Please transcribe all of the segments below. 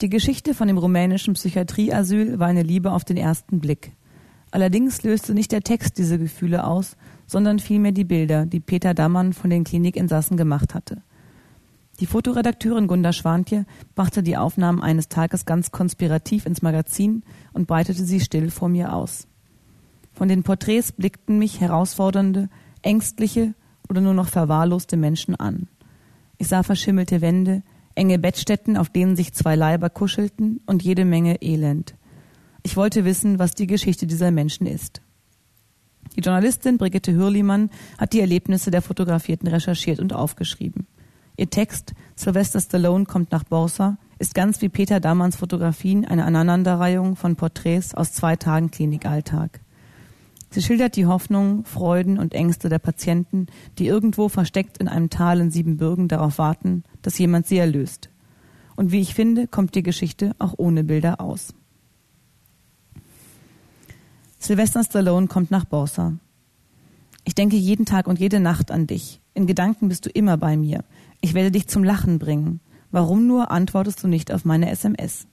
Die Geschichte von dem rumänischen Psychiatrieasyl war eine Liebe auf den ersten Blick. Allerdings löste nicht der Text diese Gefühle aus, sondern vielmehr die Bilder, die Peter Dammann von den Klinikinsassen gemacht hatte. Die Fotoredakteurin Gunda Schwantje brachte die Aufnahmen eines Tages ganz konspirativ ins Magazin und breitete sie still vor mir aus. Von den Porträts blickten mich herausfordernde, ängstliche oder nur noch verwahrloste Menschen an. Ich sah verschimmelte Wände, enge Bettstätten, auf denen sich zwei Leiber kuschelten und jede Menge Elend. Ich wollte wissen, was die Geschichte dieser Menschen ist. Die Journalistin Brigitte Hürlimann hat die Erlebnisse der Fotografierten recherchiert und aufgeschrieben. Ihr Text Sylvester Stallone kommt nach Borsa ist ganz wie Peter Dammanns Fotografien eine Aneinanderreihung von Porträts aus zwei Tagen Klinikalltag. Sie schildert die Hoffnungen, Freuden und Ängste der Patienten, die irgendwo versteckt in einem Tal in Siebenbürgen darauf warten, dass jemand sie erlöst. Und wie ich finde, kommt die Geschichte auch ohne Bilder aus. Sylvester Stallone kommt nach Borsa. Ich denke jeden Tag und jede Nacht an dich. In Gedanken bist du immer bei mir. Ich werde dich zum Lachen bringen. Warum nur antwortest du nicht auf meine SMS?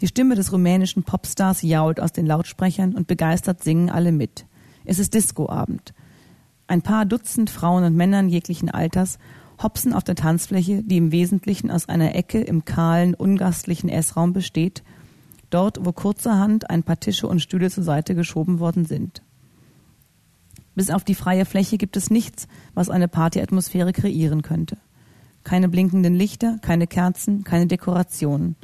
Die Stimme des rumänischen Popstars jault aus den Lautsprechern und begeistert singen alle mit. Es ist Discoabend. Ein paar Dutzend Frauen und Männern jeglichen Alters hopsen auf der Tanzfläche, die im Wesentlichen aus einer Ecke im kahlen, ungastlichen Essraum besteht, dort, wo kurzerhand ein paar Tische und Stühle zur Seite geschoben worden sind. Bis auf die freie Fläche gibt es nichts, was eine Partyatmosphäre kreieren könnte. Keine blinkenden Lichter, keine Kerzen, keine Dekorationen.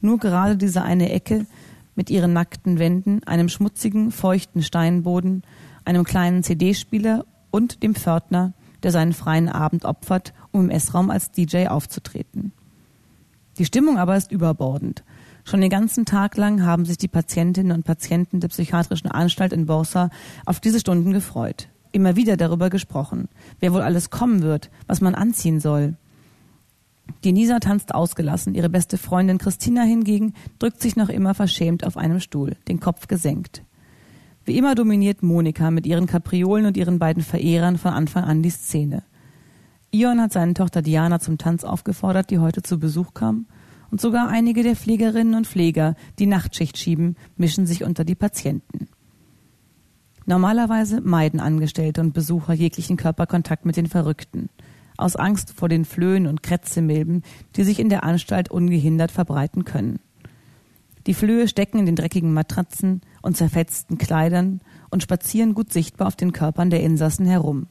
Nur gerade diese eine Ecke mit ihren nackten Wänden, einem schmutzigen, feuchten Steinboden, einem kleinen CD-Spieler und dem Pförtner, der seinen freien Abend opfert, um im Essraum als DJ aufzutreten. Die Stimmung aber ist überbordend. Schon den ganzen Tag lang haben sich die Patientinnen und Patienten der psychiatrischen Anstalt in Borsa auf diese Stunden gefreut. Immer wieder darüber gesprochen, wer wohl alles kommen wird, was man anziehen soll. Die Nisa tanzt ausgelassen, ihre beste Freundin Christina hingegen drückt sich noch immer verschämt auf einem Stuhl, den Kopf gesenkt. Wie immer dominiert Monika mit ihren Kapriolen und ihren beiden Verehrern von Anfang an die Szene. Ion hat seine Tochter Diana zum Tanz aufgefordert, die heute zu Besuch kam, und sogar einige der Pflegerinnen und Pfleger, die Nachtschicht schieben, mischen sich unter die Patienten. Normalerweise meiden Angestellte und Besucher jeglichen Körperkontakt mit den Verrückten, aus Angst vor den Flöhen und Krätzemilben, die sich in der Anstalt ungehindert verbreiten können. Die Flöhe stecken in den dreckigen Matratzen und zerfetzten Kleidern und spazieren gut sichtbar auf den Körpern der Insassen herum.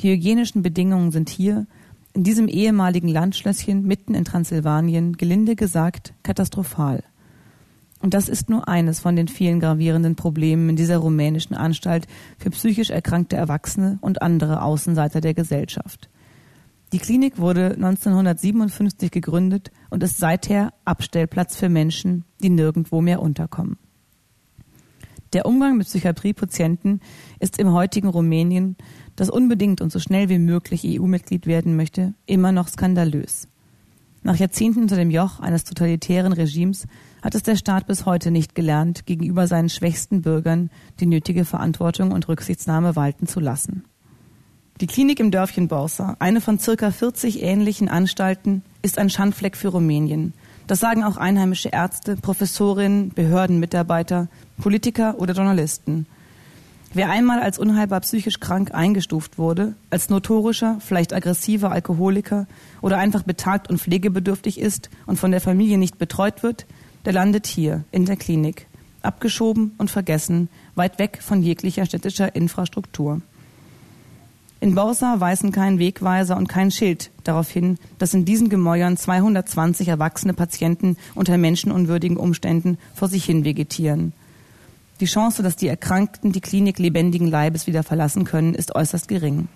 Die hygienischen Bedingungen sind hier, in diesem ehemaligen Landschlösschen mitten in Transsilvanien, gelinde gesagt, katastrophal. Und das ist nur eines von den vielen gravierenden Problemen in dieser rumänischen Anstalt für psychisch erkrankte Erwachsene und andere Außenseiter der Gesellschaft. Die Klinik wurde 1957 gegründet und ist seither Abstellplatz für Menschen, die nirgendwo mehr unterkommen. Der Umgang mit Psychiatriepatienten ist im heutigen Rumänien das unbedingt und so schnell wie möglich EU-Mitglied werden möchte, immer noch skandalös. Nach Jahrzehnten unter dem Joch eines totalitären Regimes hat es der Staat bis heute nicht gelernt, gegenüber seinen schwächsten Bürgern die nötige Verantwortung und Rücksichtsnahme walten zu lassen. Die Klinik im Dörfchen Borsa, eine von circa 40 ähnlichen Anstalten, ist ein Schandfleck für Rumänien. Das sagen auch einheimische Ärzte, Professorinnen, Behördenmitarbeiter, Politiker oder Journalisten. Wer einmal als unheilbar psychisch krank eingestuft wurde, als notorischer, vielleicht aggressiver Alkoholiker oder einfach betagt und pflegebedürftig ist und von der Familie nicht betreut wird, der landet hier in der Klinik, abgeschoben und vergessen, weit weg von jeglicher städtischer Infrastruktur. In Borsa weisen kein Wegweiser und kein Schild darauf hin, dass in diesen Gemäuern 220 erwachsene Patienten unter menschenunwürdigen Umständen vor sich hin vegetieren. Die Chance, dass die Erkrankten die Klinik lebendigen Leibes wieder verlassen können, ist äußerst gering.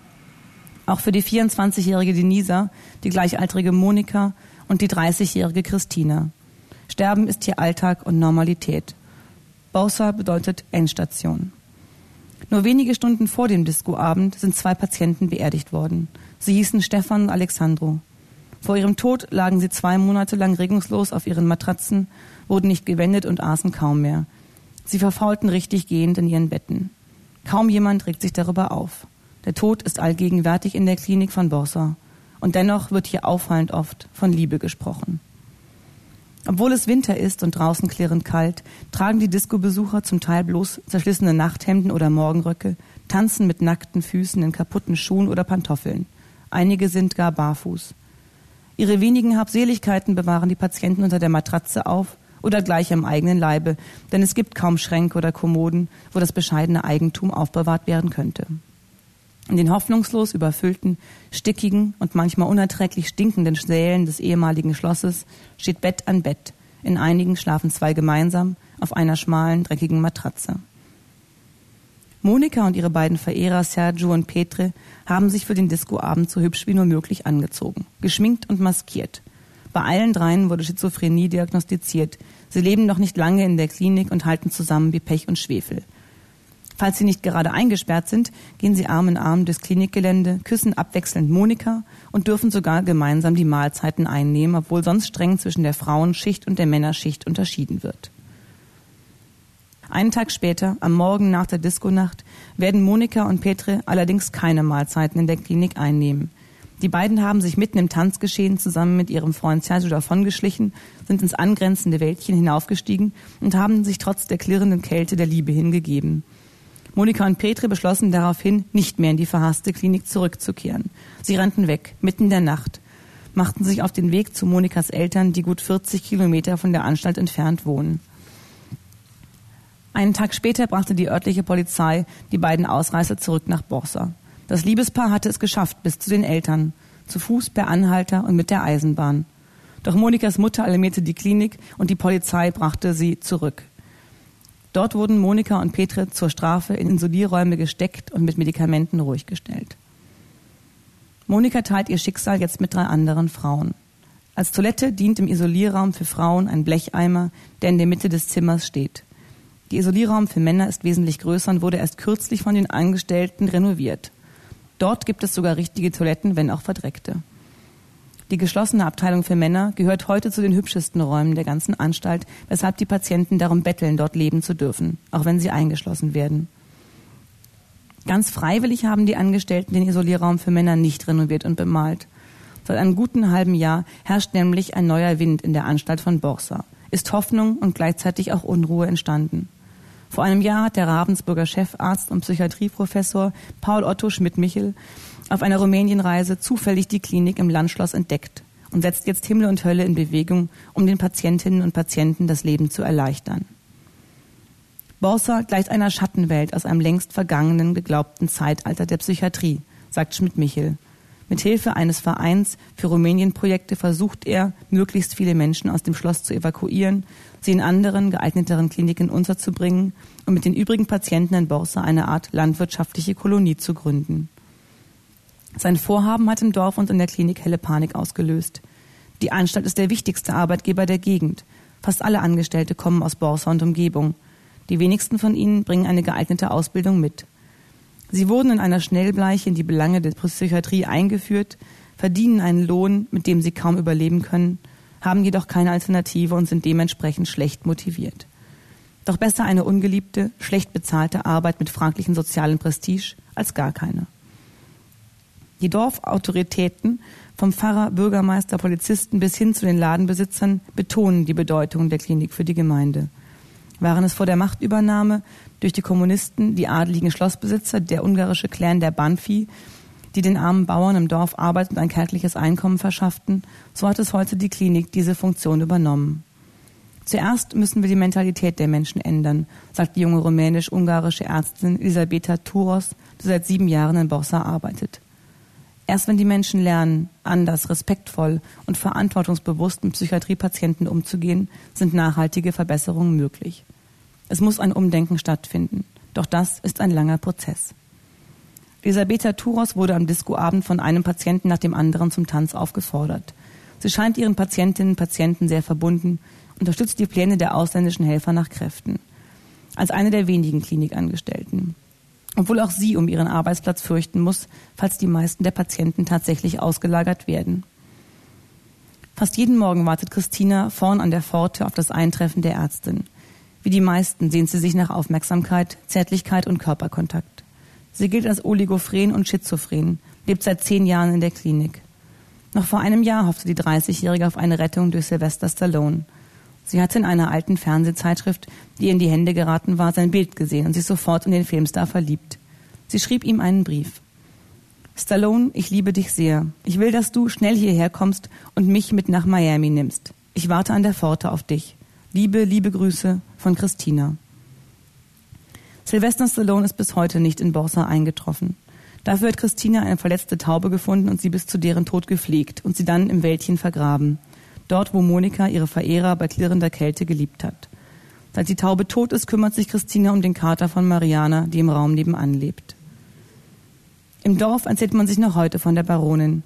Auch für die 24-jährige Denisa, die gleichaltrige Monika und die 30-jährige Christina. Sterben ist hier Alltag und Normalität. Bausa bedeutet Endstation. Nur wenige Stunden vor dem Discoabend sind zwei Patienten beerdigt worden. Sie hießen Stefan und Alexandro. Vor ihrem Tod lagen sie zwei Monate lang regungslos auf ihren Matratzen, wurden nicht gewendet und aßen kaum mehr. Sie verfaulten richtig gehend in ihren Betten. Kaum jemand regt sich darüber auf. Der Tod ist allgegenwärtig in der Klinik von Borsa. Und dennoch wird hier auffallend oft von Liebe gesprochen. Obwohl es Winter ist und draußen klirrend kalt, tragen die Disco-Besucher zum Teil bloß zerschlissene Nachthemden oder Morgenröcke, tanzen mit nackten Füßen in kaputten Schuhen oder Pantoffeln. Einige sind gar barfuß. Ihre wenigen Habseligkeiten bewahren die Patienten unter der Matratze auf oder gleich am eigenen Leibe, denn es gibt kaum Schränke oder Kommoden, wo das bescheidene Eigentum aufbewahrt werden könnte. In den hoffnungslos überfüllten, stickigen und manchmal unerträglich stinkenden Sälen des ehemaligen Schlosses steht Bett an Bett. In einigen schlafen zwei gemeinsam auf einer schmalen, dreckigen Matratze. Monika und ihre beiden Verehrer Sergio und Petre haben sich für den Discoabend so hübsch wie nur möglich angezogen, geschminkt und maskiert. Bei allen dreien wurde Schizophrenie diagnostiziert. Sie leben noch nicht lange in der Klinik und halten zusammen wie Pech und Schwefel. Falls sie nicht gerade eingesperrt sind, gehen sie Arm in Arm durchs Klinikgelände, küssen abwechselnd Monika und dürfen sogar gemeinsam die Mahlzeiten einnehmen, obwohl sonst streng zwischen der Frauenschicht und der Männerschicht unterschieden wird. Einen Tag später, am Morgen nach der Diskonacht, werden Monika und Petre allerdings keine Mahlzeiten in der Klinik einnehmen. Die beiden haben sich mitten im Tanzgeschehen zusammen mit ihrem Freund Sergio davongeschlichen, sind ins angrenzende Wäldchen hinaufgestiegen und haben sich trotz der klirrenden Kälte der Liebe hingegeben. Monika und Petre beschlossen daraufhin, nicht mehr in die verhasste Klinik zurückzukehren. Sie rannten weg, mitten in der Nacht, machten sich auf den Weg zu Monikas Eltern, die gut 40 Kilometer von der Anstalt entfernt wohnen. Einen Tag später brachte die örtliche Polizei die beiden Ausreißer zurück nach Borsa. Das Liebespaar hatte es geschafft bis zu den Eltern, zu Fuß, per Anhalter und mit der Eisenbahn. Doch Monikas Mutter alarmierte die Klinik und die Polizei brachte sie zurück. Dort wurden Monika und Petre zur Strafe in Insulierräume gesteckt und mit Medikamenten ruhig gestellt. Monika teilt ihr Schicksal jetzt mit drei anderen Frauen. Als Toilette dient im Isolierraum für Frauen ein Blecheimer, der in der Mitte des Zimmers steht. Der Isolierraum für Männer ist wesentlich größer und wurde erst kürzlich von den Angestellten renoviert. Dort gibt es sogar richtige Toiletten, wenn auch verdreckte. Die geschlossene Abteilung für Männer gehört heute zu den hübschesten Räumen der ganzen Anstalt, weshalb die Patienten darum betteln, dort leben zu dürfen, auch wenn sie eingeschlossen werden. Ganz freiwillig haben die Angestellten den Isolierraum für Männer nicht renoviert und bemalt. Seit einem guten halben Jahr herrscht nämlich ein neuer Wind in der Anstalt von Borsa. Ist Hoffnung und gleichzeitig auch Unruhe entstanden. Vor einem Jahr hat der Ravensburger Chefarzt und Psychiatrieprofessor Paul Otto Schmidt-Michel auf einer Rumänienreise zufällig die Klinik im Landschloss entdeckt und setzt jetzt Himmel und Hölle in Bewegung, um den Patientinnen und Patienten das Leben zu erleichtern. Borsa gleicht einer Schattenwelt aus einem längst vergangenen, geglaubten Zeitalter der Psychiatrie, sagt Schmidt-Michel. Mit Hilfe eines Vereins für Rumänien-Projekte versucht er, möglichst viele Menschen aus dem Schloss zu evakuieren, sie in anderen, geeigneteren Kliniken unterzubringen und mit den übrigen Patienten in Borsa eine Art landwirtschaftliche Kolonie zu gründen. Sein Vorhaben hat im Dorf und in der Klinik helle Panik ausgelöst. Die Anstalt ist der wichtigste Arbeitgeber der Gegend. Fast alle Angestellte kommen aus Borsa und Umgebung. Die wenigsten von ihnen bringen eine geeignete Ausbildung mit. Sie wurden in einer Schnellbleiche in die Belange der Psychiatrie eingeführt, verdienen einen Lohn, mit dem sie kaum überleben können, haben jedoch keine Alternative und sind dementsprechend schlecht motiviert. Doch besser eine ungeliebte, schlecht bezahlte Arbeit mit fraglichem sozialen Prestige als gar keine. Die Dorfautoritäten, vom Pfarrer, Bürgermeister, Polizisten bis hin zu den Ladenbesitzern, betonen die Bedeutung der Klinik für die Gemeinde. Waren es vor der Machtübernahme durch die Kommunisten die adeligen Schlossbesitzer, der ungarische Clan der Banfi, die den armen Bauern im Dorf Arbeit und ein kärgliches Einkommen verschafften, so hat es heute die Klinik diese Funktion übernommen. Zuerst müssen wir die Mentalität der Menschen ändern, sagt die junge rumänisch-ungarische Ärztin Elisabeta Turos, die seit sieben Jahren in Borsa arbeitet. Erst wenn die Menschen lernen, anders, respektvoll und verantwortungsbewusst mit Psychiatriepatienten umzugehen, sind nachhaltige Verbesserungen möglich. Es muss ein Umdenken stattfinden. Doch das ist ein langer Prozess. Elisabetta Turos wurde am Discoabend von einem Patienten nach dem anderen zum Tanz aufgefordert. Sie scheint ihren Patientinnen und Patienten sehr verbunden, unterstützt die Pläne der ausländischen Helfer nach Kräften. Als eine der wenigen Klinikangestellten obwohl auch sie um ihren Arbeitsplatz fürchten muss, falls die meisten der Patienten tatsächlich ausgelagert werden. Fast jeden Morgen wartet Christina vorn an der Pforte auf das Eintreffen der Ärztin. Wie die meisten sehnt sie sich nach Aufmerksamkeit, Zärtlichkeit und Körperkontakt. Sie gilt als oligophren und schizophren, lebt seit zehn Jahren in der Klinik. Noch vor einem Jahr hoffte die 30-Jährige auf eine Rettung durch Sylvester Stallone. Sie hatte in einer alten Fernsehzeitschrift, die ihr in die Hände geraten war, sein Bild gesehen und sich sofort in den Filmstar verliebt. Sie schrieb ihm einen Brief. Stallone, ich liebe dich sehr. Ich will, dass du schnell hierher kommst und mich mit nach Miami nimmst. Ich warte an der Pforte auf dich. Liebe, liebe Grüße von Christina. Sylvester Stallone ist bis heute nicht in Borsa eingetroffen. Dafür hat Christina eine verletzte Taube gefunden und sie bis zu deren Tod gepflegt und sie dann im Wäldchen vergraben. Dort, wo Monika ihre Verehrer bei klirrender Kälte geliebt hat. Seit die Taube tot ist, kümmert sich Christina um den Kater von Mariana, die im Raum nebenan lebt. Im Dorf erzählt man sich noch heute von der Baronin.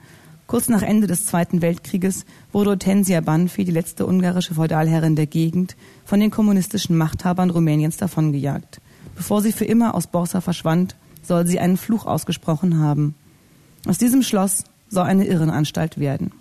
Kurz nach Ende des Zweiten Weltkrieges wurde Hortensia Banfi, die letzte ungarische Feudalherrin der Gegend, von den kommunistischen Machthabern Rumäniens davongejagt. Bevor sie für immer aus Borsa verschwand, soll sie einen Fluch ausgesprochen haben. Aus diesem Schloss soll eine Irrenanstalt werden.